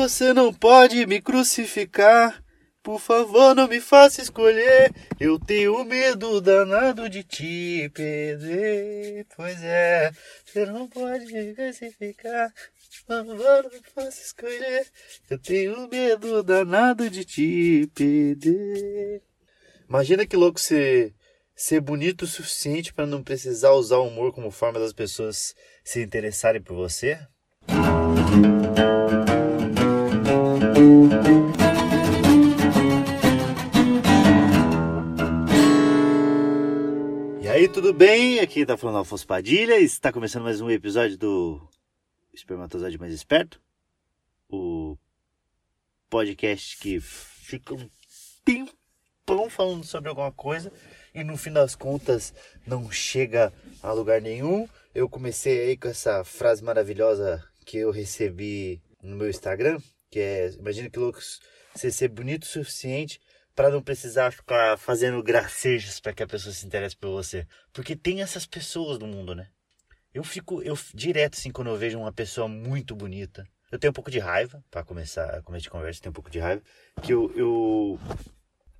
Você não pode me crucificar. Por favor, não me faça escolher. Eu tenho medo danado de te perder. Pois é, você não pode me crucificar. Por favor, não me faça escolher. Eu tenho medo danado de te perder. Imagina que louco ser, ser bonito o suficiente para não precisar usar o humor como forma das pessoas se interessarem por você. E aí, tudo bem? Aqui tá falando Alfonso Padilha. Está começando mais um episódio do Espermatozoide Mais Esperto. O podcast que fica um tempão falando sobre alguma coisa e no fim das contas não chega a lugar nenhum. Eu comecei aí com essa frase maravilhosa que eu recebi no meu Instagram, que é, imagina que loucos, você ser bonito o suficiente para não precisar ficar fazendo gracejos para que a pessoa se interesse por você. Porque tem essas pessoas no mundo, né? Eu fico, eu direto assim, quando eu vejo uma pessoa muito bonita, eu tenho um pouco de raiva, para começar, começar de conversa, tenho um pouco de raiva, que eu, eu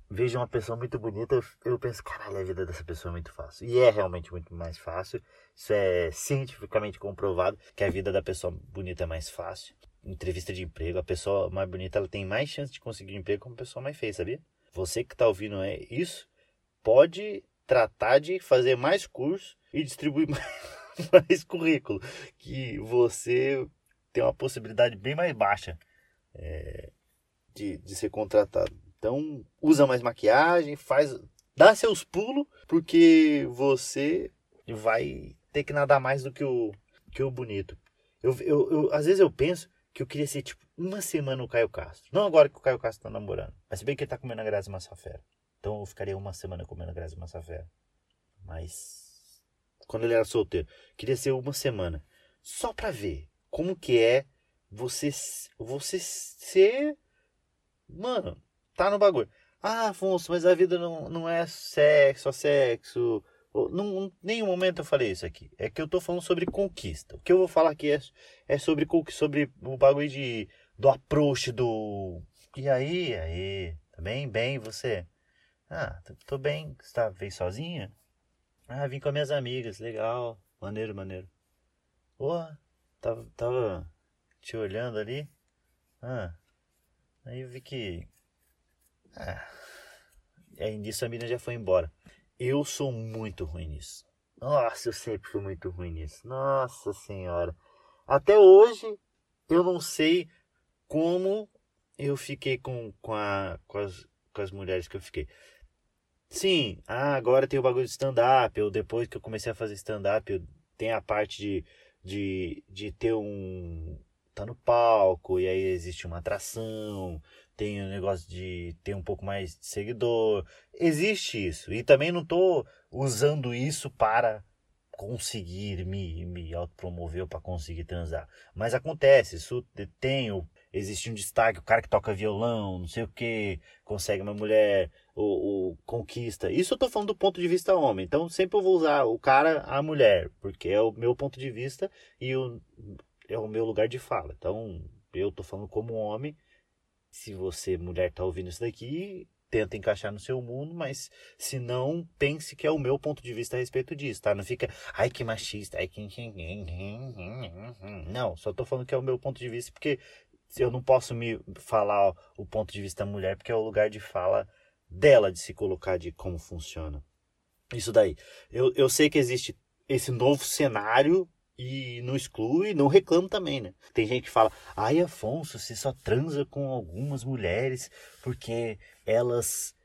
vejo uma pessoa muito bonita, eu, eu penso, caralho, a vida dessa pessoa é muito fácil. E é realmente muito mais fácil. Isso é cientificamente comprovado que a vida da pessoa bonita é mais fácil. Entrevista de emprego, a pessoa mais bonita ela tem mais chance de conseguir emprego que uma pessoa mais feia, sabia? Você que está ouvindo é isso, pode tratar de fazer mais curso e distribuir mais, mais currículo, que você tem uma possibilidade bem mais baixa é, de, de ser contratado. Então, usa mais maquiagem, faz, dá seus pulos, porque você vai ter que nadar mais do que o, que o bonito. Eu, eu, eu, às vezes eu penso que eu queria ser tipo uma semana o Caio Castro. Não agora que o Caio Castro tá namorando. Mas se bem que ele tá comendo a Grazi Massafera. Então eu ficaria uma semana comendo a Grazi Massafera. Mas quando ele era solteiro, queria ser uma semana. Só pra ver como que é você, você ser. Mano, tá no bagulho. Ah, Afonso, mas a vida não, não é sexo, só sexo. Em nenhum momento eu falei isso aqui. É que eu tô falando sobre conquista. O que eu vou falar aqui é, é sobre, sobre o bagulho de, do approach, do. E aí, aí? Tá bem? Bem, você? Ah, tô bem. Você tá, veio sozinha? Ah, vim com as minhas amigas. Legal. Maneiro, maneiro. Porra, tava, tava te olhando ali. Ah, aí eu vi que ah, aí nisso a menina já foi embora. Eu sou muito ruim nisso. Nossa, eu sempre fui muito ruim nisso. Nossa senhora. Até hoje eu não sei como eu fiquei com, com, a, com, as, com as mulheres que eu fiquei. Sim, ah, agora tem o bagulho de stand-up. Eu, depois que eu comecei a fazer stand-up, tem a parte de, de, de ter um. tá no palco, e aí existe uma atração, tem o negócio de ter um pouco mais de seguidor. Existe isso. E também não estou usando isso para conseguir me, me autopromover para conseguir transar. Mas acontece, isso tem, existe um destaque, o cara que toca violão, não sei o que, consegue uma mulher, ou, conquista. Isso eu tô falando do ponto de vista homem. Então sempre eu vou usar o cara, a mulher, porque é o meu ponto de vista e o, é o meu lugar de fala. Então eu tô falando como homem se você, mulher, está ouvindo isso daqui, tenta encaixar no seu mundo, mas se não, pense que é o meu ponto de vista a respeito disso, tá? Não fica, ai que machista, ai que. Não, só tô falando que é o meu ponto de vista, porque eu não posso me falar o ponto de vista da mulher, porque é o lugar de fala dela de se colocar de como funciona. Isso daí. Eu, eu sei que existe esse novo cenário e não exclui, não reclama também, né? Tem gente que fala, ai Afonso, você só transa com algumas mulheres porque elas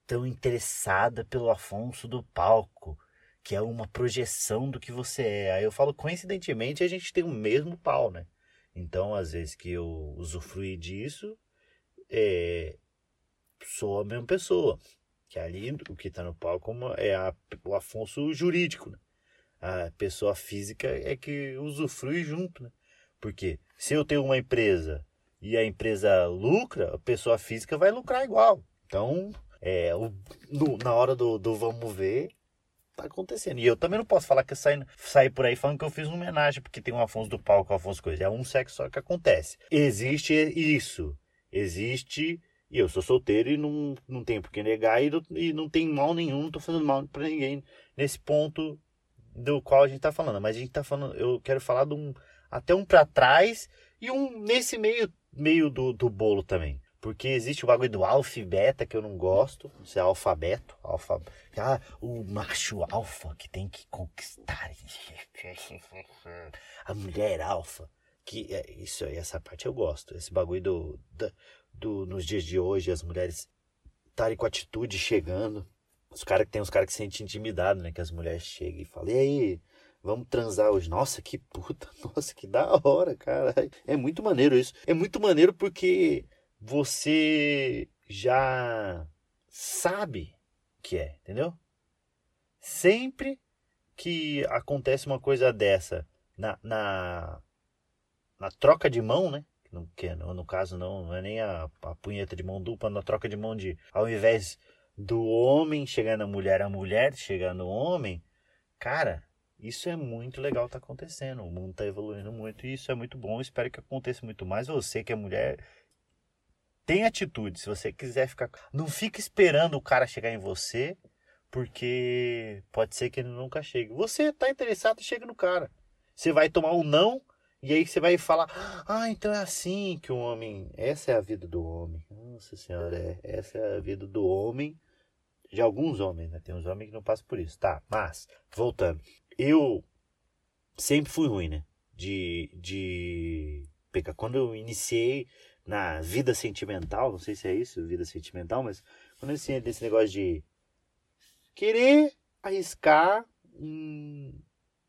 estão interessadas pelo Afonso do palco, que é uma projeção do que você é. Aí eu falo, coincidentemente, a gente tem o mesmo pau, né? Então, às vezes que eu usufruí disso, é, sou a mesma pessoa. Que ali, o que está no palco é a, o Afonso jurídico, né? A pessoa física é que usufrui junto, né? Porque se eu tenho uma empresa e a empresa lucra, a pessoa física vai lucrar igual. Então, é, o, no, na hora do, do vamos ver, tá acontecendo. E eu também não posso falar que eu saí, por aí falando que eu fiz uma homenagem, porque tem um Afonso do palco, Afonso Coisa. É um sexo só que acontece. Existe isso. Existe. E eu sou solteiro e não, não tenho por que negar e não, e não tem mal nenhum, não tô fazendo mal para ninguém nesse ponto do qual a gente tá falando. Mas a gente tá falando, eu quero falar de um até um para trás e um nesse meio meio do, do bolo também. Porque existe o bagulho do alfa e beta que eu não gosto. Isso é alfabeto. Alfa... Ah, o macho alfa que tem que conquistar. A mulher alfa. Que é, isso aí, essa parte eu gosto. Esse bagulho do, do, do nos dias de hoje, as mulheres estarem com atitude chegando. Os caras que tem os caras que se sentem intimidados, né? Que as mulheres chegam e falam, e aí, vamos transar hoje. Nossa, que puta, nossa, que da hora, cara. É muito maneiro isso. É muito maneiro porque você já sabe que é, entendeu? Sempre que acontece uma coisa dessa na, na, na troca de mão, né? Que no, no caso não, não é nem a, a punheta de mão dupla, na troca de mão de ao invés do homem chegar na mulher, a mulher chegar no homem, cara, isso é muito legal tá acontecendo. O mundo tá evoluindo muito e isso é muito bom. Espero que aconteça muito mais. Você que é mulher, tem atitude. Se você quiser ficar. Não fica esperando o cara chegar em você, porque pode ser que ele nunca chegue. Você tá interessado, chega no cara. Você vai tomar um não, e aí você vai falar: Ah, então é assim que o homem. Essa é a vida do homem. Nossa senhora, é. Essa é a vida do homem. De alguns homens, né? Tem uns homens que não passam por isso. Tá, mas, voltando. Eu sempre fui ruim, né? De. de pegar. Quando eu iniciei na vida sentimental, não sei se é isso, vida sentimental, mas quando assim, desse negócio de querer arriscar um,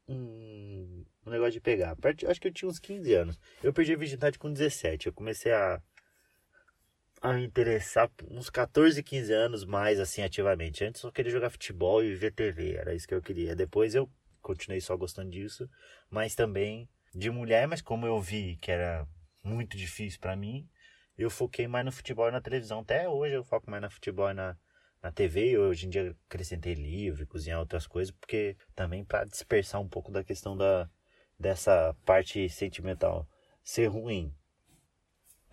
um, um negócio de pegar. Acho que eu tinha uns 15 anos. Eu perdi a virgindade com 17. Eu comecei a a me interessar uns 14, 15 anos mais assim ativamente. Antes eu queria jogar futebol e ver TV, era isso que eu queria. Depois eu continuei só gostando disso, mas também de mulher, mas como eu vi que era muito difícil para mim. Eu foquei mais no futebol e na televisão. Até hoje eu foco mais no futebol e na, na TV. Hoje em dia acrescentei livro, cozinhar outras coisas, porque também para dispersar um pouco da questão da, dessa parte sentimental ser ruim.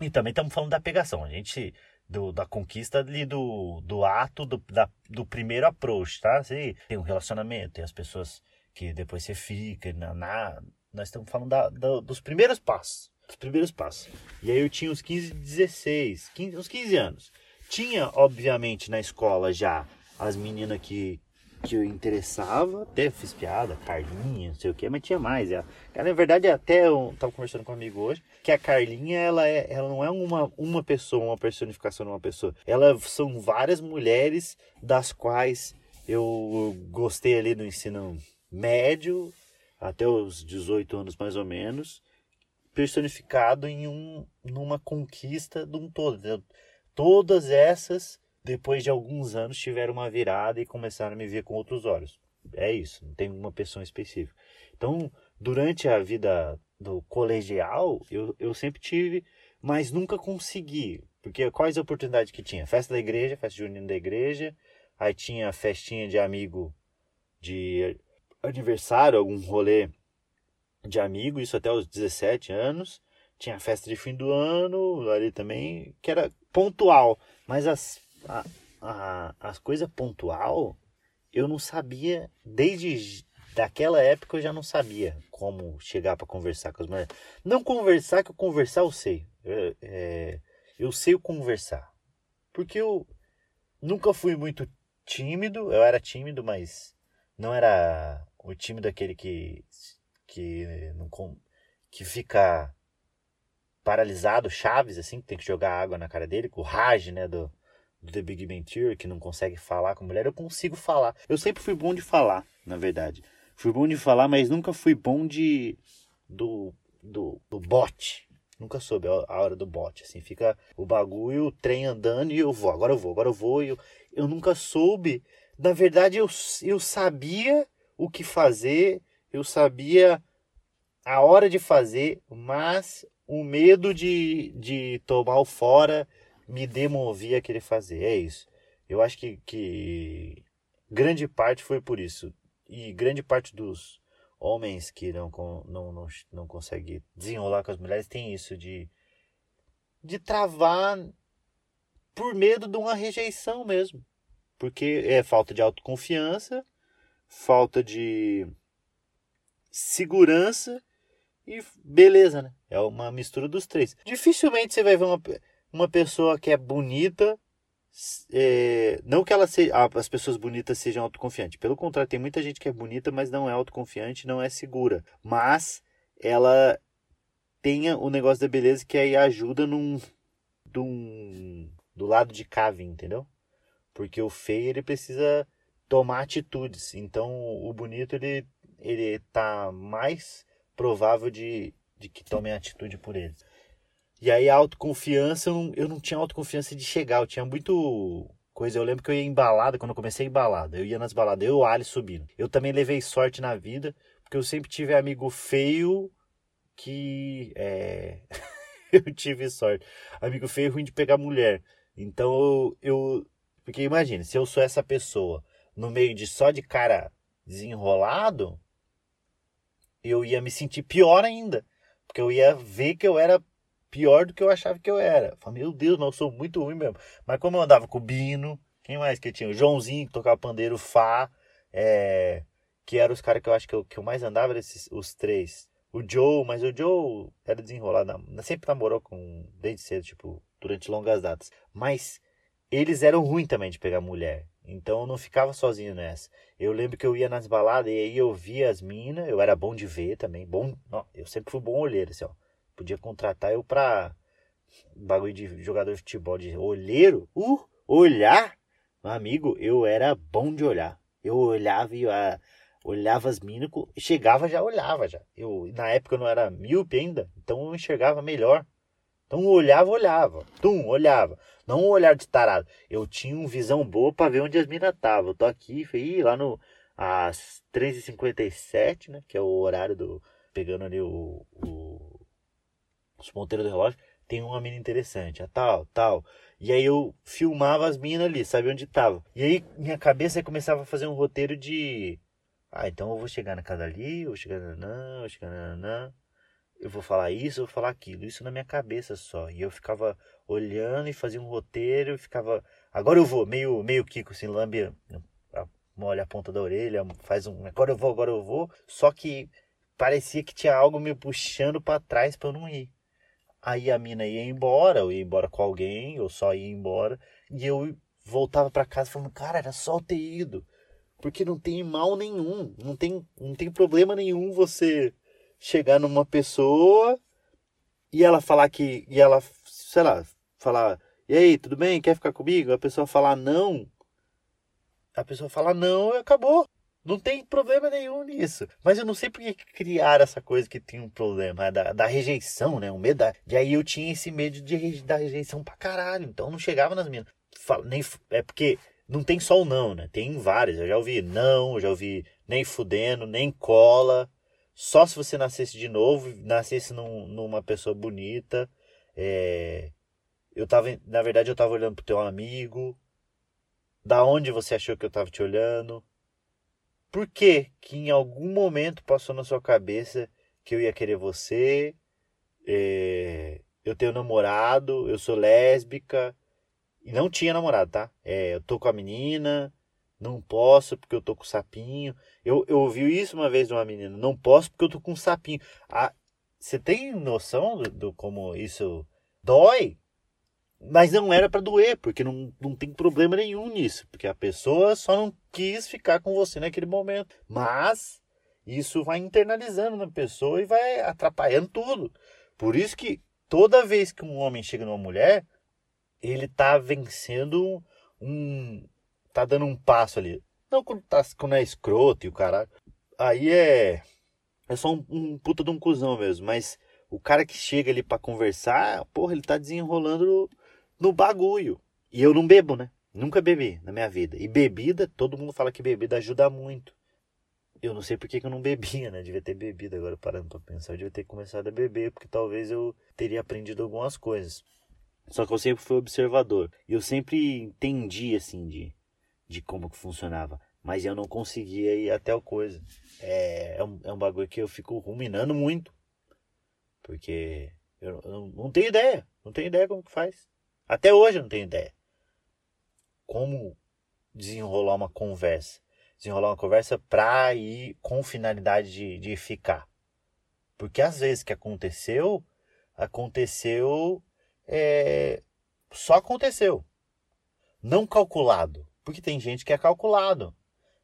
E também estamos falando da pegação. A gente do, da conquista ali do, do ato, do, da, do primeiro approach, tá? Você tem um relacionamento, tem as pessoas que depois você fica, na, na nós estamos falando da, da, dos primeiros passos os primeiros passos. E aí eu tinha uns 15, 16, 15, uns 15 anos. Tinha, obviamente, na escola já as meninas que, que eu interessava, até fiz piada, Carlinha, não sei o que, mas tinha mais. Ela, na verdade, até eu tava conversando com um amigo hoje, que a Carlinha, ela, é, ela não é uma, uma pessoa, uma personificação de uma pessoa. Elas são várias mulheres das quais eu gostei ali no ensino médio, até os 18 anos mais ou menos personificado em um, numa conquista de um todo. Todas essas, depois de alguns anos, tiveram uma virada e começaram a me ver com outros olhos. É isso, não tem uma pessoa específica. Então, durante a vida do colegial, eu, eu sempre tive, mas nunca consegui. Porque quais oportunidades que tinha? Festa da igreja, festa junina da igreja, aí tinha festinha de amigo de aniversário, algum rolê de amigo, isso até os 17 anos. Tinha festa de fim do ano ali também, que era pontual. Mas as, a, a, as coisas pontual, eu não sabia, desde daquela época eu já não sabia como chegar para conversar com as mulheres. Não conversar, que eu conversar eu sei. Eu, é, eu sei o conversar. Porque eu nunca fui muito tímido, eu era tímido, mas não era o tímido aquele que que não que fica paralisado, Chaves assim, que tem que jogar água na cara dele, com o Raj, né, do, do The Big Bang Theory, que não consegue falar com mulher, eu consigo falar. Eu sempre fui bom de falar, na verdade. Fui bom de falar, mas nunca fui bom de do do, do bote. Nunca soube a hora do bote, assim, fica o bagulho, o trem andando e eu vou, agora eu vou, agora eu vou. Eu, eu nunca soube. Na verdade, eu, eu sabia o que fazer, eu sabia a hora de fazer, mas o medo de, de tomar o fora me demovia a querer fazer. É isso. Eu acho que, que grande parte foi por isso. e grande parte dos homens que não, não, não, não conseguem desenrolar com as mulheres tem isso de, de travar por medo de uma rejeição mesmo. Porque é falta de autoconfiança, falta de segurança e beleza, né? É uma mistura dos três. Dificilmente você vai ver uma, uma pessoa que é bonita é, não que ela seja, as pessoas bonitas sejam autoconfiantes. Pelo contrário, tem muita gente que é bonita, mas não é autoconfiante, não é segura. Mas ela tenha o negócio da beleza que aí ajuda num, num do lado de cá, entendeu? Porque o feio ele precisa tomar atitudes. Então o bonito ele ele tá mais provável de, de que tomem atitude por ele. E aí a autoconfiança, eu não, eu não tinha autoconfiança de chegar, eu tinha muito coisa. Eu lembro que eu ia em balada, quando eu comecei em balada, eu ia nas baladas, eu e o Ali subindo. Eu também levei sorte na vida, porque eu sempre tive amigo feio que. É... eu tive sorte. Amigo feio ruim de pegar mulher. Então eu. Porque imagine, se eu sou essa pessoa no meio de só de cara desenrolado, eu ia me sentir pior ainda. Porque eu ia ver que eu era pior do que eu achava que eu era. Eu falei, meu Deus, não, eu sou muito ruim mesmo. Mas como eu andava com o Bino, quem mais que tinha? O Joãozinho, que tocava pandeiro, Fá, é, que eram os caras que eu acho que eu, que eu mais andava, esses, os três. O Joe, mas o Joe era desenrolado, sempre namorou com, desde cedo, tipo, durante longas datas. Mas eles eram ruins também de pegar mulher. Então eu não ficava sozinho nessa. Eu lembro que eu ia nas baladas e aí eu via as minas, eu era bom de ver também, bom, eu sempre fui bom olheiro, assim, ó. Podia contratar eu pra bagulho de jogador de futebol, de olheiro. Uh, olhar? Meu amigo, eu era bom de olhar. Eu olhava e uh, olhava as minas, chegava já olhava já. Eu, na época eu não era míope ainda, então eu enxergava melhor. Então olhava, olhava. Tum, olhava. Não um olhar de tarado. Eu tinha uma visão boa para ver onde as minas estavam. Eu tô aqui, fui lá no às 3h57, né? Que é o horário do. Pegando ali o, o os ponteiros do relógio, tem uma mina interessante, a tal, tal. E aí eu filmava as minas ali, sabia onde tava. E aí minha cabeça começava a fazer um roteiro de. Ah, então eu vou chegar na casa ali, eu vou chegar na vou chegar na eu vou falar isso, eu vou falar aquilo. Isso na minha cabeça só. E eu ficava olhando e fazia um roteiro, e ficava. Agora eu vou, meio, meio Kiko, assim, lambe, molha a ponta da orelha, faz um. Agora eu vou, agora eu vou. Só que parecia que tinha algo me puxando para trás para eu não ir. Aí a mina ia embora, eu ia embora com alguém, eu só ia embora. E eu voltava para casa falando, cara, era só eu ter ido. Porque não tem mal nenhum, não tem, não tem problema nenhum você chegar numa pessoa e ela falar que. E ela, sei lá, falar, e aí, tudo bem? Quer ficar comigo? A pessoa falar não. A pessoa falar não e acabou. Não tem problema nenhum nisso. Mas eu não sei por que criaram essa coisa que tem um problema da, da rejeição, né? O medo da... E aí eu tinha esse medo de, da rejeição pra caralho. Então não chegava nas minhas. Nem, é porque não tem só o não, né? Tem várias. Eu já ouvi não, eu já ouvi nem fudendo, nem cola. Só se você nascesse de novo, nascesse num, numa pessoa bonita. É... Eu tava, na verdade, eu tava olhando pro teu amigo. Da onde você achou que eu tava te olhando? Por que que em algum momento passou na sua cabeça que eu ia querer você? É, eu tenho namorado, eu sou lésbica. E não tinha namorado, tá? É, eu tô com a menina, não posso porque eu tô com sapinho. Eu, eu ouvi isso uma vez de uma menina, não posso porque eu tô com sapinho. Ah, você tem noção do, do como isso dói? Mas não era para doer, porque não, não tem problema nenhum nisso, porque a pessoa só não quis ficar com você naquele momento. Mas isso vai internalizando na pessoa e vai atrapalhando tudo. Por isso que toda vez que um homem chega numa mulher, ele tá vencendo um. tá dando um passo ali. Não quando, tá, quando é escroto e o caralho. Aí é. É só um, um puta de um cuzão mesmo. Mas o cara que chega ali para conversar, porra, ele tá desenrolando no bagulho. E eu não bebo, né? Nunca bebi na minha vida. E bebida, todo mundo fala que bebida ajuda muito. Eu não sei por que, eu não bebia, né? Devia ter bebido agora, parando pra pensar. Eu devia ter começado a beber, porque talvez eu teria aprendido algumas coisas. Só que eu sempre fui observador. E eu sempre entendi, assim, de, de como que funcionava. Mas eu não conseguia ir até a coisa. É, é, um, é um bagulho que eu fico ruminando muito. Porque eu, eu não tenho ideia. Não tenho ideia como que faz. Até hoje eu não tenho ideia. Como desenrolar uma conversa. Desenrolar uma conversa pra ir com finalidade de, de ficar. Porque às vezes que aconteceu, aconteceu. É, só aconteceu. Não calculado. Porque tem gente que é calculado.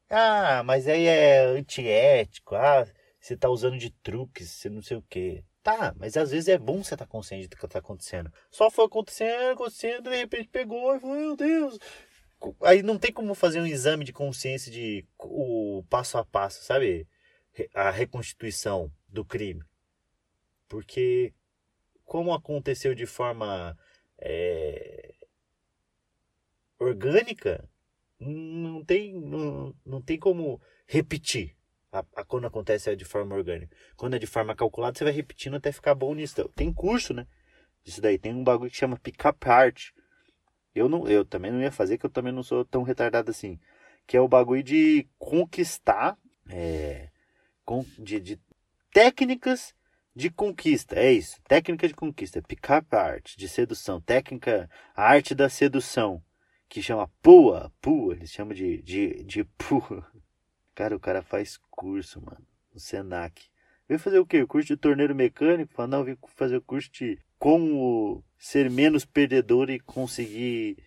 Ah, mas aí é antiético. Ah, você tá usando de truques, você não sei o quê. Tá, mas às vezes é bom você estar tá consciente do que tá acontecendo. Só foi acontecendo, acontecendo, de repente pegou e falou, meu Deus. Aí não tem como fazer um exame de consciência de o passo a passo, sabe? A reconstituição do crime. Porque como aconteceu de forma é, orgânica, não tem, não, não tem como repetir a, a, quando acontece de forma orgânica. Quando é de forma calculada, você vai repetindo até ficar bom nisso. Tem curso, né? Isso daí. Tem um bagulho que chama pick-up art. Eu, não, eu também não ia fazer, que eu também não sou tão retardado assim. Que é o bagulho de conquistar, é, com, de, de técnicas de conquista. É isso. Técnica de conquista. Pick-up art, de sedução. Técnica, a arte da sedução que chama PUA, PUA, eles chamam de, de, de PUA. Cara, o cara faz curso, mano, no Senac. Veio fazer o quê? O curso de torneiro mecânico? Fala, não, vim fazer o curso de como ser menos perdedor e conseguir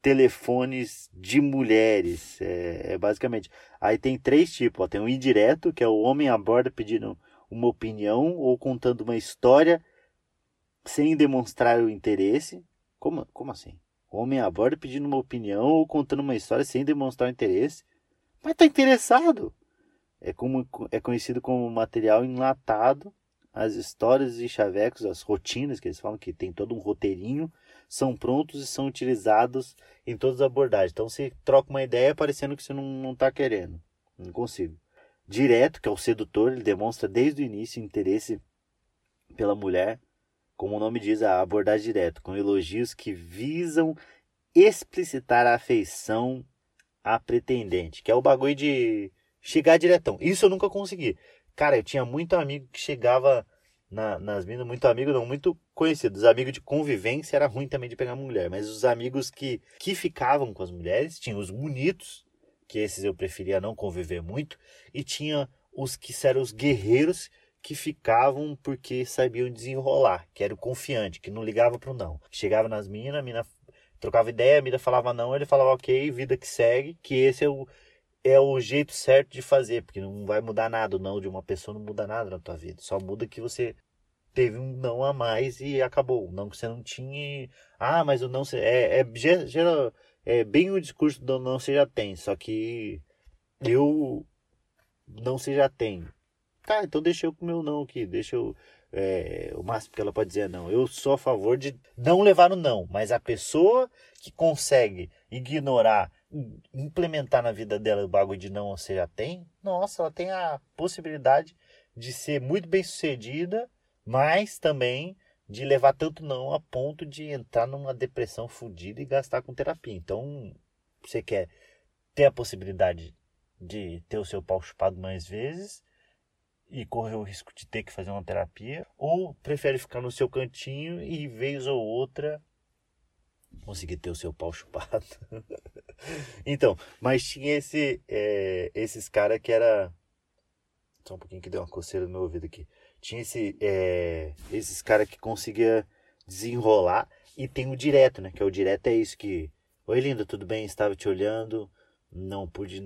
telefones de mulheres. É, é, basicamente. Aí tem três tipos. Ó. Tem o indireto, que é o homem a bordo pedindo uma opinião ou contando uma história sem demonstrar o interesse. Como, como assim? Homem a bordo pedindo uma opinião ou contando uma história sem demonstrar interesse. Mas tá interessado. É, como, é conhecido como material enlatado. As histórias e chavecos, as rotinas, que eles falam que tem todo um roteirinho, são prontos e são utilizados em todas as abordagens. Então você troca uma ideia parecendo que você não, não tá querendo. Não consigo. Direto, que é o sedutor, ele demonstra desde o início interesse pela mulher como o nome diz, a abordagem direta, com elogios que visam explicitar a afeição à pretendente, que é o bagulho de chegar diretão. Isso eu nunca consegui. Cara, eu tinha muito amigo que chegava na, nas minas, muito amigo, não, muito conhecido. Os amigos de convivência era ruim também de pegar mulher, mas os amigos que, que ficavam com as mulheres, tinha os bonitos, que esses eu preferia não conviver muito, e tinha os que eram os guerreiros que ficavam porque sabiam desenrolar, que era o confiante, que não ligava pro não. Chegava nas minas, a mina trocava ideia, a mina falava não, ele falava ok, vida que segue, que esse é o, é o jeito certo de fazer, porque não vai mudar nada, não de uma pessoa não muda nada na tua vida, só muda que você teve um não a mais e acabou, não que você não tinha, ah, mas o não, é, é, geral, é bem o discurso do não você já tem, só que eu não você já tem, Tá, então deixa eu com o meu não aqui, deixa eu. É, o máximo que ela pode dizer é não. Eu sou a favor de não levar o não, mas a pessoa que consegue ignorar, implementar na vida dela o bagulho de não você já tem, nossa, ela tem a possibilidade de ser muito bem sucedida, mas também de levar tanto não a ponto de entrar numa depressão fodida e gastar com terapia. Então, você quer ter a possibilidade de ter o seu pau chupado mais vezes e correr o risco de ter que fazer uma terapia, ou prefere ficar no seu cantinho e vez ou outra conseguir ter o seu pau chupado. então, mas tinha esse, é, esses caras que era. Só um pouquinho que deu uma coceira no meu ouvido aqui. Tinha esse, é, esses caras que conseguia desenrolar e tem o direto, né? Que é o direto é isso que. Oi, linda, tudo bem? Estava te olhando. Não pude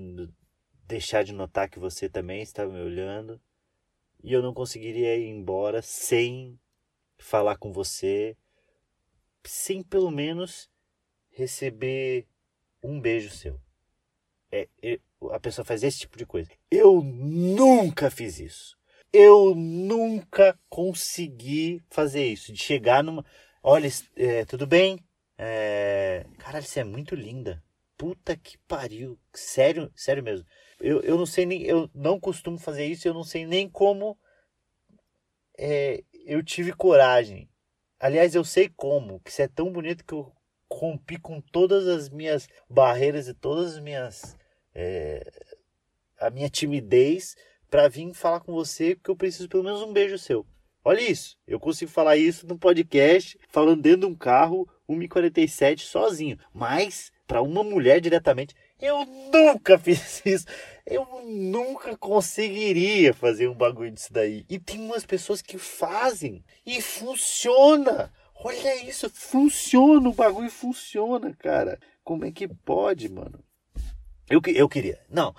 deixar de notar que você também estava me olhando e eu não conseguiria ir embora sem falar com você, sem pelo menos receber um beijo seu. É, é, a pessoa faz esse tipo de coisa. Eu nunca fiz isso. Eu nunca consegui fazer isso. De chegar numa. Olha, é, tudo bem? É... Caralho, você é muito linda. Puta que pariu. Sério, sério mesmo. Eu, eu não sei nem. Eu não costumo fazer isso, eu não sei nem como é, eu tive coragem. Aliás, eu sei como, que isso é tão bonito que eu rompi com todas as minhas barreiras e todas as minhas. É, a minha timidez pra vir falar com você, porque eu preciso pelo menos um beijo seu. Olha isso, eu consigo falar isso no podcast, falando dentro de um carro, 1,47 sozinho. Mas, para uma mulher diretamente, eu nunca fiz isso. Eu nunca conseguiria fazer um bagulho disso daí. E tem umas pessoas que fazem e funciona. Olha isso, funciona, o bagulho funciona, cara. Como é que pode, mano? Eu, eu queria. Não,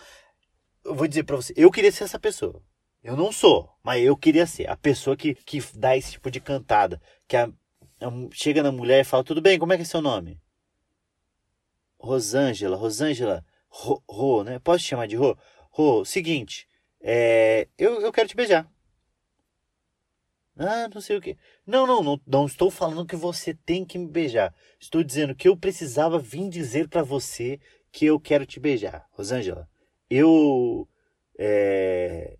eu vou dizer pra você, eu queria ser essa pessoa. Eu não sou, mas eu queria ser a pessoa que, que dá esse tipo de cantada. Que a, a, chega na mulher e fala: Tudo bem, como é que é seu nome? Rosângela, Rosângela, Ro, Ro né? Posso te chamar de Ro? Ro, seguinte, é, eu, eu quero te beijar. Ah, não sei o que. Não, não, não, não estou falando que você tem que me beijar. Estou dizendo que eu precisava vir dizer para você que eu quero te beijar. Rosângela, eu. É,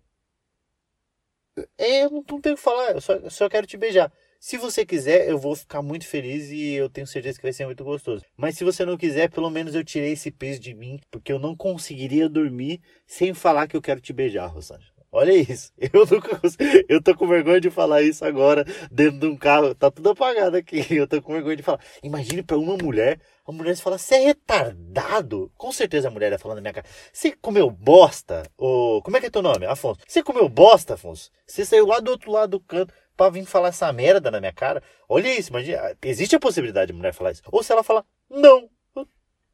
é, eu não, não tenho o que falar, eu só, eu só quero te beijar. Se você quiser, eu vou ficar muito feliz e eu tenho certeza que vai ser muito gostoso. Mas se você não quiser, pelo menos eu tirei esse peso de mim, porque eu não conseguiria dormir sem falar que eu quero te beijar, Rosângela. Olha isso. Eu nunca Eu tô com vergonha de falar isso agora dentro de um carro. Tá tudo apagado aqui. Eu tô com vergonha de falar. Imagine para uma mulher, a mulher fala: "Você é retardado?". Com certeza a mulher é falando na minha cara: "Você comeu bosta?". Ou como é que é teu nome? Afonso. "Você comeu bosta, Afonso?". Você saiu lá do outro lado do canto para vir falar essa merda na minha cara. Olha isso, imagina, existe a possibilidade de mulher falar isso. Ou se ela fala: "Não,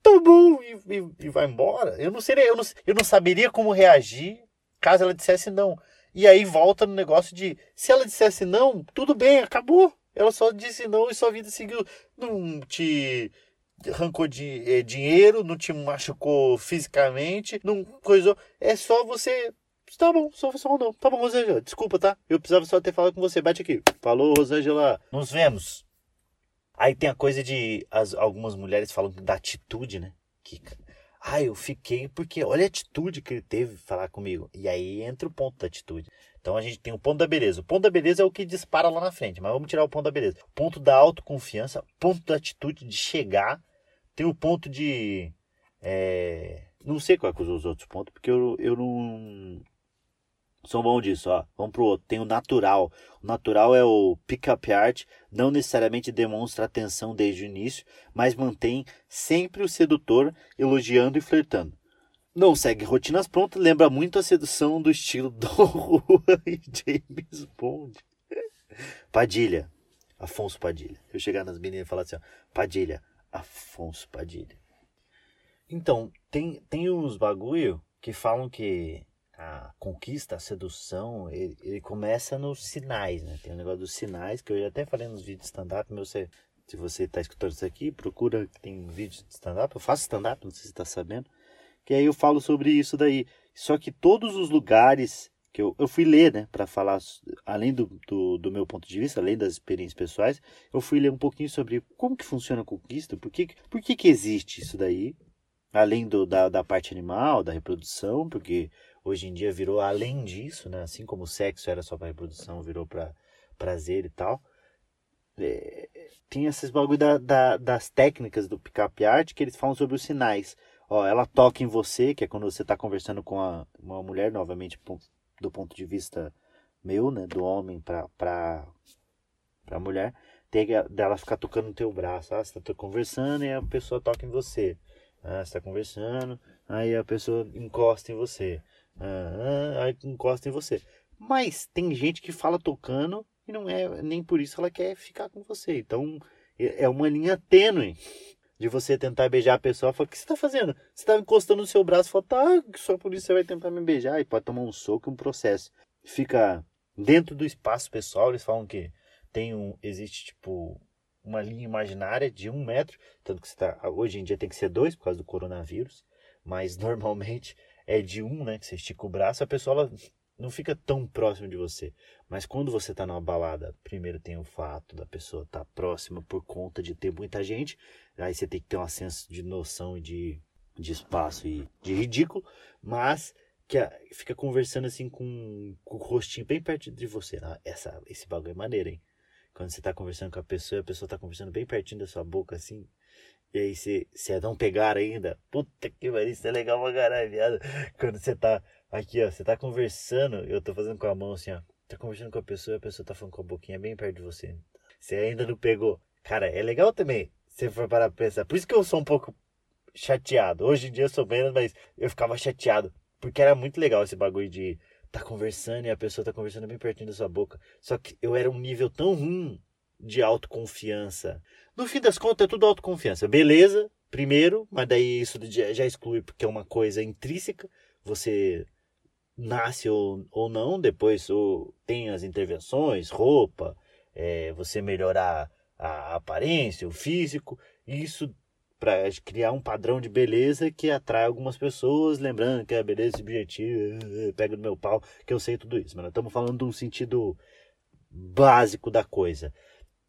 tá bom", e, e, e vai embora. Eu não seria, eu não, eu não saberia como reagir caso ela dissesse não. E aí volta no negócio de se ela dissesse não, tudo bem, acabou. Ela só disse não e sua vida seguiu. Não te arrancou de, é, dinheiro, não te machucou fisicamente, não coisou. É só você. Tá bom, só, só não. Tá bom, Rosângela, desculpa, tá? Eu precisava só ter falado com você. Bate aqui. Falou, Rosângela. Nos vemos. Aí tem a coisa de. As, algumas mulheres falam da atitude, né? Que, ah, eu fiquei porque olha a atitude que ele teve falar comigo. E aí entra o ponto da atitude. Então a gente tem o ponto da beleza. O ponto da beleza é o que dispara lá na frente, mas vamos tirar o ponto da beleza. O ponto da autoconfiança, ponto da atitude de chegar. Tem o ponto de. É... Não sei quais são os outros pontos, porque eu, eu não, são bom disso, ó. Vamos pro outro. Tem o natural. O natural é o pick-up art. Não necessariamente demonstra atenção desde o início, mas mantém sempre o sedutor elogiando e flertando. Não segue rotinas prontas, lembra muito a sedução do estilo do Juan e James Bond. Padilha. Afonso Padilha. Eu chegar nas meninas e falar assim, ó, Padilha. Afonso Padilha. Então, tem, tem uns bagulho que falam que a conquista, a sedução, ele, ele, começa nos sinais, né? Tem o um negócio dos sinais, que eu até falei nos vídeos de stand-up, meu, você, se você está escutando isso aqui, procura que tem vídeos de stand-up, eu faço stand-up, não sei se está sabendo, que aí eu falo sobre isso daí. Só que todos os lugares que eu, eu fui ler, né, para falar, além do, do, do, meu ponto de vista, além das experiências pessoais, eu fui ler um pouquinho sobre como que funciona a conquista, por que, por que, que existe isso daí, além do, da, da parte animal, da reprodução, porque hoje em dia virou além disso, né? Assim como o sexo era só para reprodução, virou para prazer e tal. É, tem esses bagulho da, da, das técnicas do pick-up art que eles falam sobre os sinais. Ó, ela toca em você, que é quando você está conversando com a, uma mulher, novamente do ponto de vista meu, né? Do homem para pra, pra mulher. Tem dela ficar tocando no teu braço. Ah, você está conversando e a pessoa toca em você. Ah, você está conversando, aí a pessoa encosta em você. Ah, aí encosta em você. Mas tem gente que fala tocando e não é nem por isso ela quer ficar com você. Então é uma linha tênue de você tentar beijar a pessoa. Fala, o que você está fazendo? Você está encostando no seu braço fala, tá, só por isso você vai tentar me beijar. E pode tomar um soco, um processo. Fica dentro do espaço pessoal. Eles falam que tem um, existe tipo uma linha imaginária de um metro, tanto que você tá, hoje em dia tem que ser dois por causa do coronavírus, mas normalmente é de um, né? Que você estica o braço, a pessoa não fica tão próxima de você. Mas quando você está numa balada, primeiro tem o fato da pessoa estar tá próxima por conta de ter muita gente, aí você tem que ter um senso de noção e de, de espaço e de ridículo, mas que a, fica conversando assim com, com, o rostinho bem perto de você. Ah, essa, esse bagulho é maneiro, hein? Quando você está conversando com a pessoa, a pessoa está conversando bem pertinho da sua boca, assim, e aí você, você não pegar ainda. Puta que pariu, isso é legal pra caralho, viado. Quando você tá Aqui, ó, você tá conversando, eu tô fazendo com a mão assim, ó. Tá conversando com a pessoa e a pessoa tá falando com a boquinha bem perto de você. Você ainda não pegou. Cara, é legal também. Se for parar pra pensar. Por isso que eu sou um pouco chateado. Hoje em dia eu sou menos, mas eu ficava chateado. Porque era muito legal esse bagulho de tá conversando e a pessoa tá conversando bem pertinho da sua boca. Só que eu era um nível tão ruim de autoconfiança. No fim das contas, é tudo autoconfiança. Beleza, primeiro, mas daí isso já exclui porque é uma coisa intrínseca. Você nasce ou, ou não, depois ou tem as intervenções, roupa, é, você melhorar a aparência, o físico. Isso para criar um padrão de beleza que atrai algumas pessoas, lembrando que a beleza subjetiva, pega no meu pau, que eu sei tudo isso, mas nós estamos falando de um sentido básico da coisa.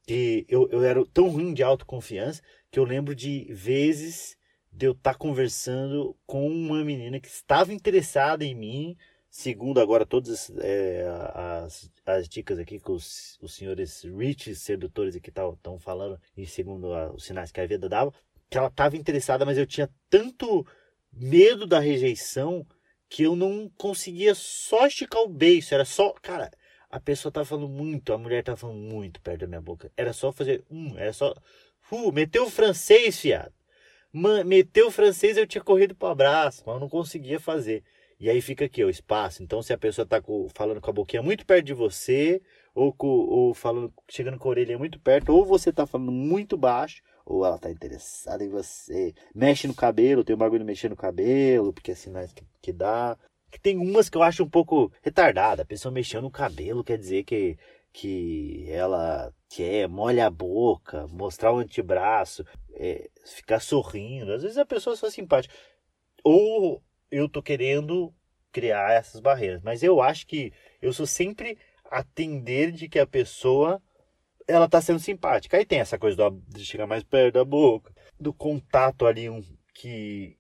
E eu, eu era tão ruim de autoconfiança que eu lembro de vezes de eu estar tá conversando com uma menina que estava interessada em mim, segundo agora todas é, as, as dicas aqui que os, os senhores rich sedutores aqui estão falando, e segundo a, os sinais que a vida dava, que ela estava interessada, mas eu tinha tanto medo da rejeição que eu não conseguia só esticar o beijo. Era só, cara, a pessoa tava falando muito, a mulher tava falando muito perto da minha boca. Era só fazer um, era só. Uh, meteu o francês, fiado. Man, meteu o francês, eu tinha corrido pro abraço, mas eu não conseguia fazer. E aí fica aqui o espaço. Então, se a pessoa tá com, falando com a boquinha muito perto de você, ou, com, ou falando, chegando com a orelha muito perto, ou você tá falando muito baixo, ou ela tá interessada em você. Mexe no cabelo, tem um bagulho mexer no cabelo, porque é sinais que, que dá. Tem umas que eu acho um pouco retardada. A pessoa mexendo no cabelo quer dizer que, que ela quer, molha a boca, mostrar o antebraço, é, ficar sorrindo. Às vezes a pessoa é só simpática. Ou eu tô querendo criar essas barreiras. Mas eu acho que eu sou sempre atender de que a pessoa ela tá sendo simpática. Aí tem essa coisa do, de chegar mais perto da boca, do contato ali um, que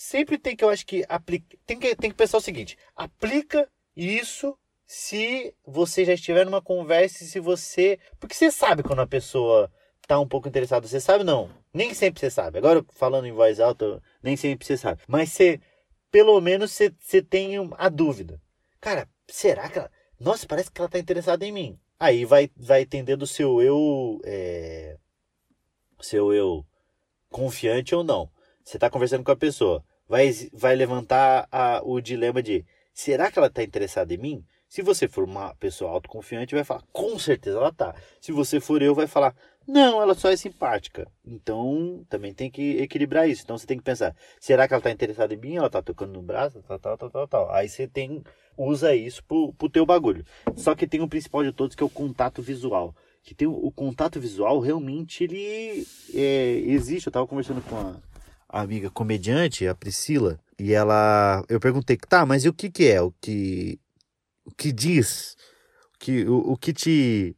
sempre tem que, eu acho que, aplica, tem que tem que pensar o seguinte: aplica isso se você já estiver numa conversa e se você. Porque você sabe quando a pessoa tá um pouco interessada. Você sabe, não. Nem sempre você sabe. Agora, falando em voz alta, nem sempre você sabe. Mas você, pelo menos, você, você tem a dúvida. Cara, será que ela. Nossa, parece que ela tá interessada em mim. Aí vai, vai entender do seu eu. É, seu eu confiante ou não. Você está conversando com a pessoa. Vai, vai levantar a, o dilema de: será que ela está interessada em mim? Se você for uma pessoa autoconfiante, vai falar: com certeza ela tá. Se você for eu, vai falar: não, ela só é simpática. Então, também tem que equilibrar isso. Então, você tem que pensar: será que ela está interessada em mim? Ela está tocando no braço? Tal, tal, tal, tal, tal. Aí você tem usa isso pro, pro teu bagulho. Só que tem o principal de todos que é o contato visual. Que tem o, o contato visual realmente ele é, existe. Eu tava conversando com a, amiga comediante, a Priscila, e ela eu perguntei, tá, mas e o que que é? O que o que diz? O que o, o que te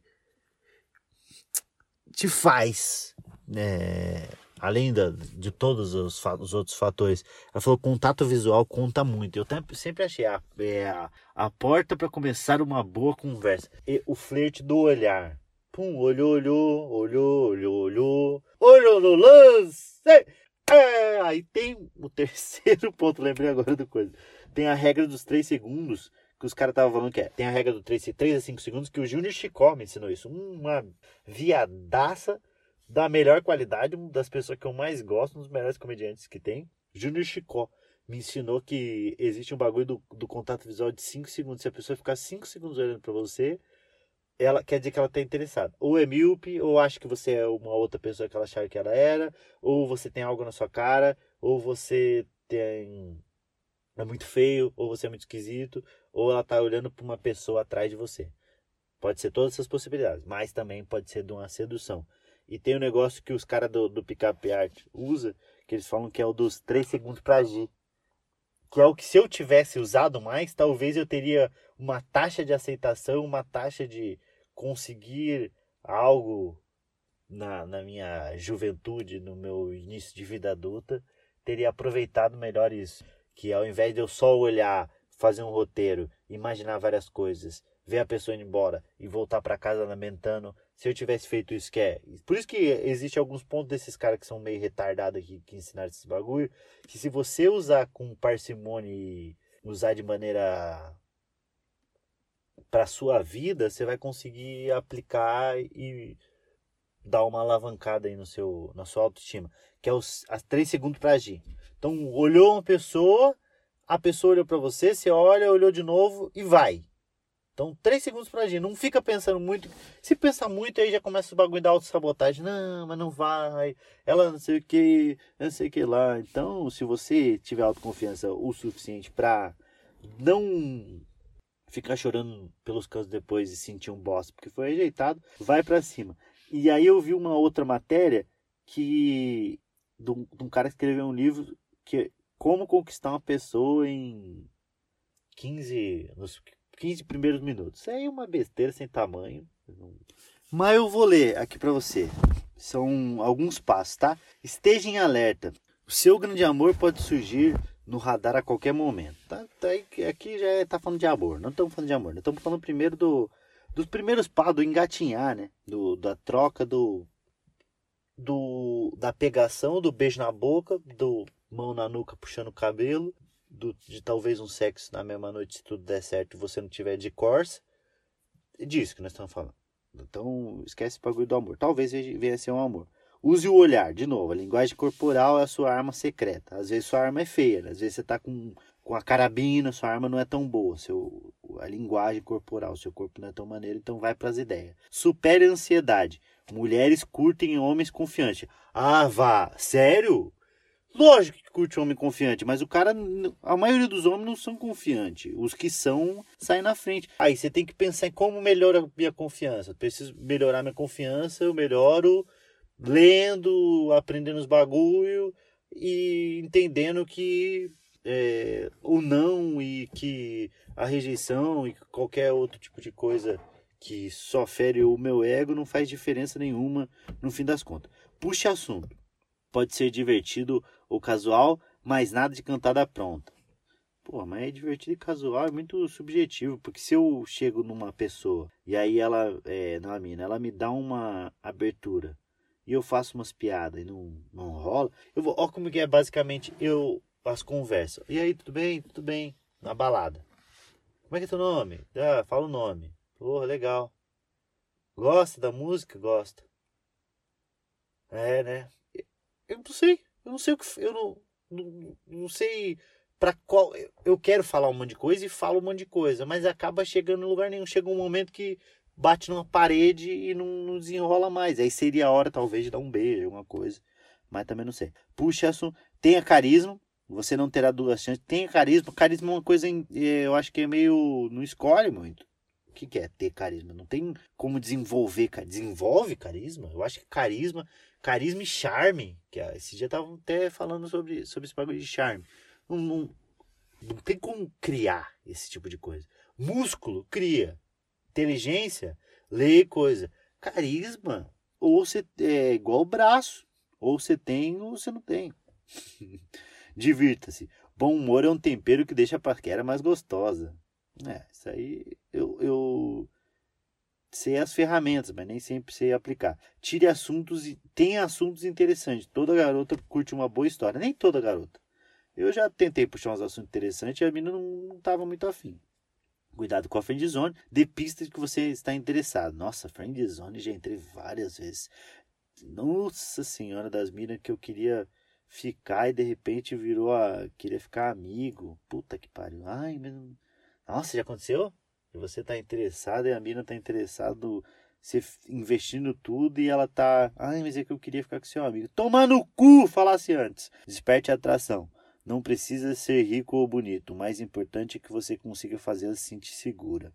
te faz né, além da, de todos os, os, outros fatores, ela falou contato visual conta muito. Eu sempre achei a, é, a, a porta para começar uma boa conversa. E o flerte do olhar. Pum, olhou, olhou, olhou, olhou, olhou, olhou no lance. É, aí tem o terceiro ponto, lembrei agora do coisa. Tem a regra dos 3 segundos, que os caras estavam falando que é. Tem a regra do 3, 3 a 5 segundos, que o Júnior Chicó me ensinou isso. Uma viadaça da melhor qualidade, uma das pessoas que eu mais gosto, um dos melhores comediantes que tem, Júnior Chicó. Me ensinou que existe um bagulho do, do contato visual de 5 segundos. Se a pessoa ficar 5 segundos olhando para você, ela quer dizer que ela está interessada. Ou é míope, ou acha que você é uma outra pessoa que ela achava que ela era, ou você tem algo na sua cara, ou você tem é muito feio, ou você é muito esquisito, ou ela está olhando para uma pessoa atrás de você. Pode ser todas essas possibilidades, mas também pode ser de uma sedução. E tem um negócio que os caras do, do Pickup Art usa, que eles falam que é o dos 3 segundos para agir. Que é o que se eu tivesse usado mais, talvez eu teria uma taxa de aceitação, uma taxa de conseguir algo na, na minha juventude, no meu início de vida adulta, teria aproveitado melhor isso. Que ao invés de eu só olhar, fazer um roteiro, imaginar várias coisas, ver a pessoa indo embora e voltar para casa lamentando, se eu tivesse feito isso que é. Por isso que existe alguns pontos desses caras que são meio retardados aqui, que ensinaram esse bagulho, que se você usar com parcimônia e, usar de maneira para sua vida, você vai conseguir aplicar e dar uma alavancada aí no seu, na sua autoestima, que é os as três segundos para agir. Então, olhou uma pessoa, a pessoa olhou para você, você olha, olhou de novo e vai. Então, três segundos para agir. Não fica pensando muito. Se pensar muito, aí já começa o bagulho da autossabotagem. Não, mas não vai. Ela não sei o que, não sei o que lá. Então, se você tiver autoconfiança o suficiente para não ficar chorando pelos cantos depois e sentir um bosta porque foi rejeitado, vai para cima. E aí eu vi uma outra matéria que de um, cara que escreveu um livro que é como conquistar uma pessoa em 15 nos 15 primeiros minutos. Isso aí é uma besteira sem tamanho. Mas eu vou ler aqui para você. São alguns passos, tá? Esteja em alerta. O seu grande amor pode surgir no radar a qualquer momento. Tá? tá aqui já é, tá falando de amor. Não estamos falando de amor. Estamos falando primeiro do, dos primeiros passos, do engatinhar, né? Do, da troca, do, do da pegação, do beijo na boca, do mão na nuca puxando o cabelo, do, de talvez um sexo na mesma noite, se tudo der certo e você não tiver de corsa. É disso que nós estamos falando. Então, esquece o bagulho do amor. Talvez venha a ser um amor. Use o olhar, de novo. A linguagem corporal é a sua arma secreta. Às vezes sua arma é feia, às vezes você está com, com a carabina, sua arma não é tão boa. Seu, a linguagem corporal, seu corpo não é tão maneiro, então vai para as ideias. Supere a ansiedade. Mulheres curtem homens confiantes. Ah, vá, sério? Lógico que curte homem confiante, mas o cara, a maioria dos homens não são confiantes. Os que são, saem na frente. Aí você tem que pensar em como melhorar minha confiança. Preciso melhorar minha confiança, eu melhoro lendo, aprendendo os bagulho e entendendo que é, o não e que a rejeição e qualquer outro tipo de coisa que só fere o meu ego não faz diferença nenhuma no fim das contas. Puxe assunto. Pode ser divertido ou casual, mas nada de cantada pronta. Pô, mas é divertido e casual é muito subjetivo, porque se eu chego numa pessoa e aí ela, é, não a mina, ela me dá uma abertura e eu faço umas piadas e não, não rola, eu vou, ó como que é basicamente eu as conversas. E aí, tudo bem? Tudo bem. Na balada. Como é que é teu nome? Ah, fala o nome. Porra, legal. Gosta da música? Gosta. É, né? Eu não sei. Eu não sei o que. Eu não, não, não sei para qual. Eu quero falar um monte de coisa e falo um monte de coisa, mas acaba chegando em lugar nenhum. Chega um momento que bate numa parede e não, não desenrola mais. Aí seria a hora, talvez, de dar um beijo, alguma coisa. Mas também não sei. Puxa. Tenha carisma. Você não terá duas chances. Tenha carisma. Carisma é uma coisa, eu acho que é meio. Não escolhe muito. O que, que é ter carisma? Não tem como desenvolver. Desenvolve carisma? Eu acho que carisma carisma e charme. Que é, esse dia estavam até falando sobre, sobre esse bagulho de charme. Não, não, não tem como criar esse tipo de coisa. Músculo, cria. Inteligência, lê coisa. Carisma, ou você é igual o braço. Ou você tem ou você não tem. Divirta-se. Bom humor é um tempero que deixa a paquera mais gostosa. É, isso aí eu, eu sei as ferramentas, mas nem sempre sei aplicar. Tire assuntos e tem assuntos interessantes. Toda garota curte uma boa história. Nem toda garota. Eu já tentei puxar uns assuntos interessantes e a menina não estava muito afim. Cuidado com a friendzone. Dê pista de que você está interessado. Nossa, friendzone já entrei várias vezes. Nossa senhora das minas que eu queria ficar e de repente virou a. Queria ficar amigo. Puta que pariu. Ai, mas. Nossa, já aconteceu? E você está interessado e a mina está interessada você investindo tudo e ela tá. Ai, mas é que eu queria ficar com seu amigo. Toma no cu! Falasse antes. Desperte a atração. Não precisa ser rico ou bonito. O mais importante é que você consiga fazer ela se sentir segura.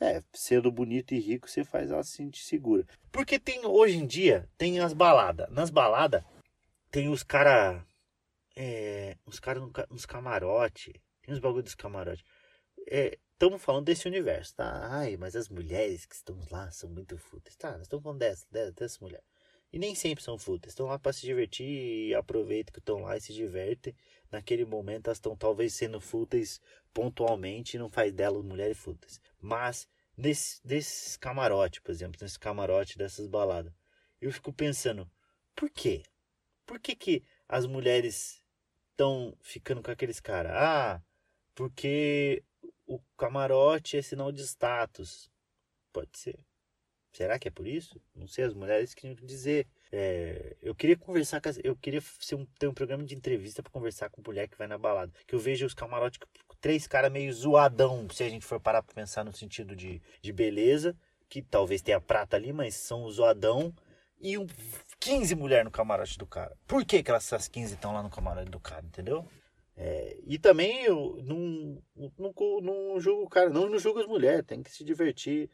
É, sendo bonito e rico, você faz ela se sentir segura. Porque tem, hoje em dia, tem as baladas. Nas baladas, tem os cara. É, os caras nos camarote. Tem os bagulho dos camarote. É, estamos falando desse universo, tá? Ai, mas as mulheres que estão lá são muito fúteis. Tá, nós estamos falando dessa, dessa mulher. E nem sempre são fúteis. Estão lá para se divertir e aproveitam que estão lá e se divertem. Naquele momento elas estão talvez sendo fúteis pontualmente e não faz delas mulheres fúteis. Mas nesse, desses camarotes, por exemplo, nesse camarote dessas baladas, eu fico pensando, por quê? Por que, que as mulheres estão ficando com aqueles caras? Ah, porque o camarote é sinal de status. Pode ser. Será que é por isso? Não sei, as mulheres queriam dizer. É, eu queria conversar com as, Eu queria ser um, ter um programa de entrevista para conversar com mulher que vai na balada. Que eu vejo os camarotes três caras meio zoadão, se a gente for parar pra pensar no sentido de, de beleza, que talvez tenha prata ali, mas são zoadão. E um, 15 mulheres no camarote do cara. Por que, que essas 15 estão lá no camarote do cara, entendeu? É, e também eu não, não, não julgo o cara, não, não julgo as mulheres, tem que se divertir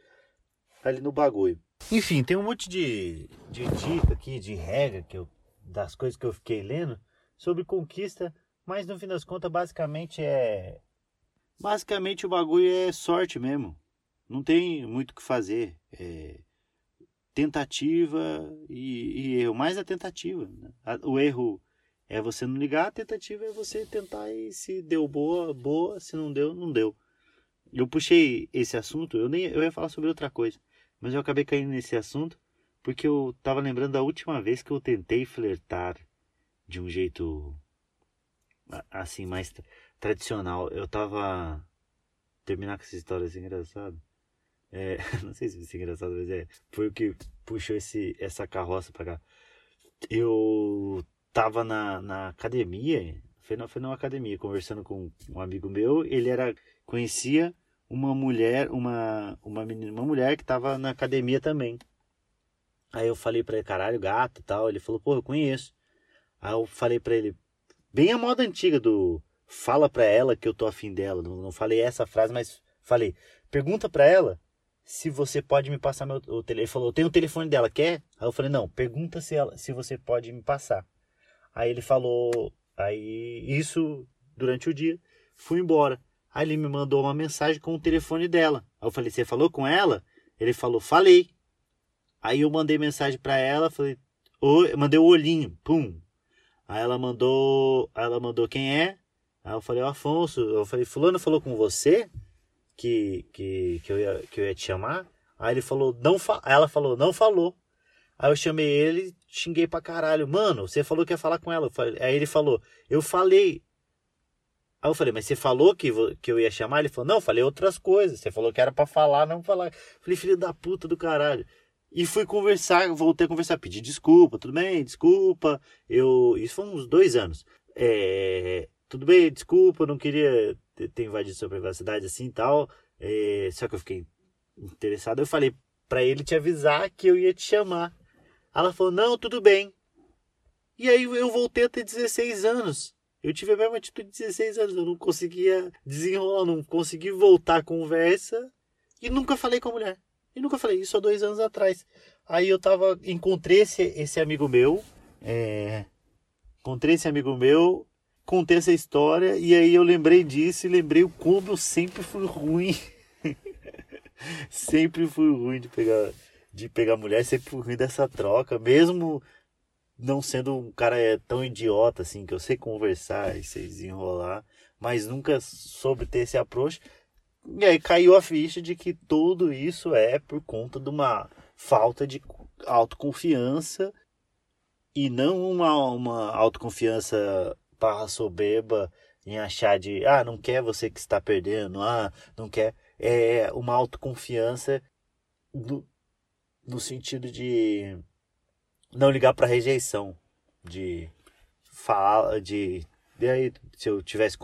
ali no bagulho. Enfim, tem um monte de, de dica aqui, de regra que eu, das coisas que eu fiquei lendo sobre conquista, mas no fim das contas, basicamente é. Basicamente o bagulho é sorte mesmo. Não tem muito o que fazer. É tentativa e, e erro. Mais a tentativa. Né? O erro é você não ligar, a tentativa é você tentar e se deu boa, boa, se não deu, não deu. Eu puxei esse assunto, eu nem eu ia falar sobre outra coisa, mas eu acabei caindo nesse assunto porque eu tava lembrando da última vez que eu tentei flertar de um jeito assim mais tradicional. Eu tava terminar com essa história assim engraçada. É, não sei se isso é engraçado, mas é, foi o que puxou esse, essa carroça pra cá. Eu tava na, na academia, foi, na, foi numa academia, conversando com um amigo meu, ele era, conhecia uma mulher, uma, uma menina, uma mulher que tava na academia também. Aí eu falei pra ele, caralho, gato e tal. Ele falou, pô, eu conheço. Aí eu falei pra ele, bem a moda antiga do fala pra ela que eu tô afim dela. Não, não falei essa frase, mas falei, pergunta pra ela se você pode me passar meu o telefone. Ele falou, eu tenho o telefone dela, quer? Aí eu falei, não, pergunta se ela, se você pode me passar. Aí ele falou, aí isso durante o dia, fui embora. Aí ele me mandou uma mensagem com o telefone dela. Aí eu falei, você falou com ela? Ele falou, falei. Aí eu mandei mensagem para ela, falei, eu mandei o olhinho, pum. Aí ela mandou, ela mandou quem é? Aí eu falei, Afonso. Eu falei, fulano falou com você? que, que, que, eu ia, que eu ia te chamar. Aí ele falou, não fa ela falou, não falou. Aí eu chamei ele, xinguei pra caralho. Mano, você falou que ia falar com ela. Aí ele falou, eu falei. Aí eu falei, mas você falou que, que eu ia chamar? Ele falou, não, falei outras coisas. Você falou que era para falar, não falar. Falei, filho da puta do caralho. E fui conversar, voltei a conversar, pedir desculpa, tudo bem, desculpa. Eu. Isso foi uns dois anos. É, tudo bem, desculpa, não queria ter invadido sua privacidade assim e tal. É, só que eu fiquei interessado. Eu falei para ele te avisar que eu ia te chamar. Ela falou: Não, tudo bem. E aí eu voltei a ter 16 anos. Eu tive a mesma atitude de 16 anos. Eu não conseguia desenrolar, não consegui voltar a conversa. E nunca falei com a mulher. E nunca falei, isso há dois anos atrás. Aí eu tava. Encontrei esse, esse amigo meu. É, encontrei esse amigo meu contei essa história e aí eu lembrei disso e lembrei o como eu sempre fui ruim. sempre fui ruim de pegar de pegar mulher, sempre fui ruim dessa troca, mesmo não sendo um cara é, tão idiota assim, que eu sei conversar e sei desenrolar, mas nunca soube ter esse approach. E aí caiu a ficha de que tudo isso é por conta de uma falta de autoconfiança e não uma, uma autoconfiança barra soberba em achar de, ah, não quer você que está perdendo, ah, não quer. É uma autoconfiança no, no sentido de não ligar para rejeição, de falar, de. E aí, se eu tivesse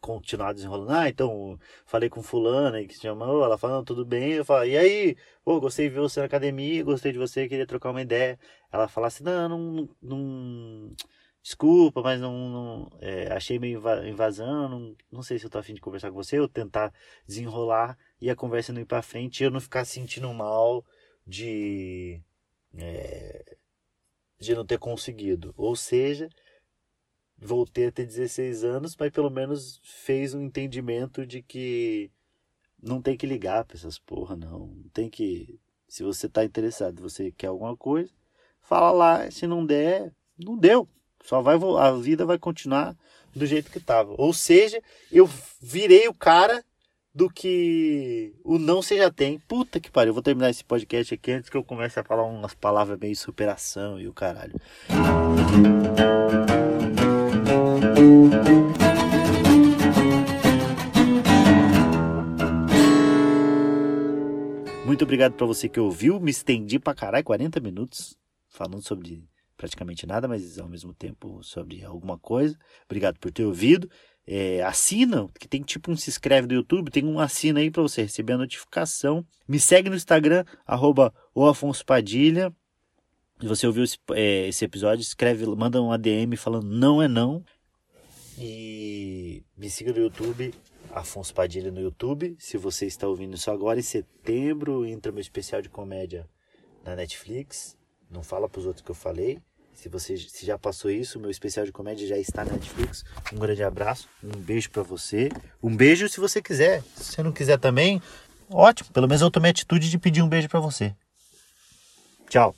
continuado desenrolando, ah, então falei com fulana que se chamou, ela falou, tudo bem, eu falo, e aí, pô, gostei de ver você na academia, gostei de você, queria trocar uma ideia. Ela falasse, não, não, não, desculpa, mas não, não é, achei meio invasão, não, não sei se eu tô afim de conversar com você, ou tentar desenrolar e a conversa não ir para frente e eu não ficar sentindo mal de é, de não ter conseguido. Ou seja, voltei a ter 16 anos, mas pelo menos fez um entendimento de que não tem que ligar para essas porra, não. Não tem que. Se você tá interessado, você quer alguma coisa, fala lá. Se não der, não deu. Só vai a vida vai continuar do jeito que estava. Ou seja, eu virei o cara do que o não você já tem. Puta que pariu, eu vou terminar esse podcast aqui antes que eu comece a falar umas palavras meio superação e o caralho. Muito obrigado para você que ouviu. Me estendi pra caralho, 40 minutos falando sobre praticamente nada, mas ao mesmo tempo sobre alguma coisa. Obrigado por ter ouvido. É, assina, que tem tipo um se inscreve do YouTube, tem um assina aí para você receber a notificação. Me segue no Instagram, arroba o Afonso Padilha. Se você ouviu esse, é, esse episódio, escreve, manda um ADM falando não é não. E me siga no YouTube, Afonso Padilha no YouTube. Se você está ouvindo isso agora, em setembro entra meu especial de comédia na Netflix. Não fala para os outros que eu falei. Se você se já passou isso, meu especial de comédia já está na Netflix. Um grande abraço, um beijo para você. Um beijo se você quiser. Se você não quiser também, ótimo. Pelo menos eu tomei a atitude de pedir um beijo para você. Tchau.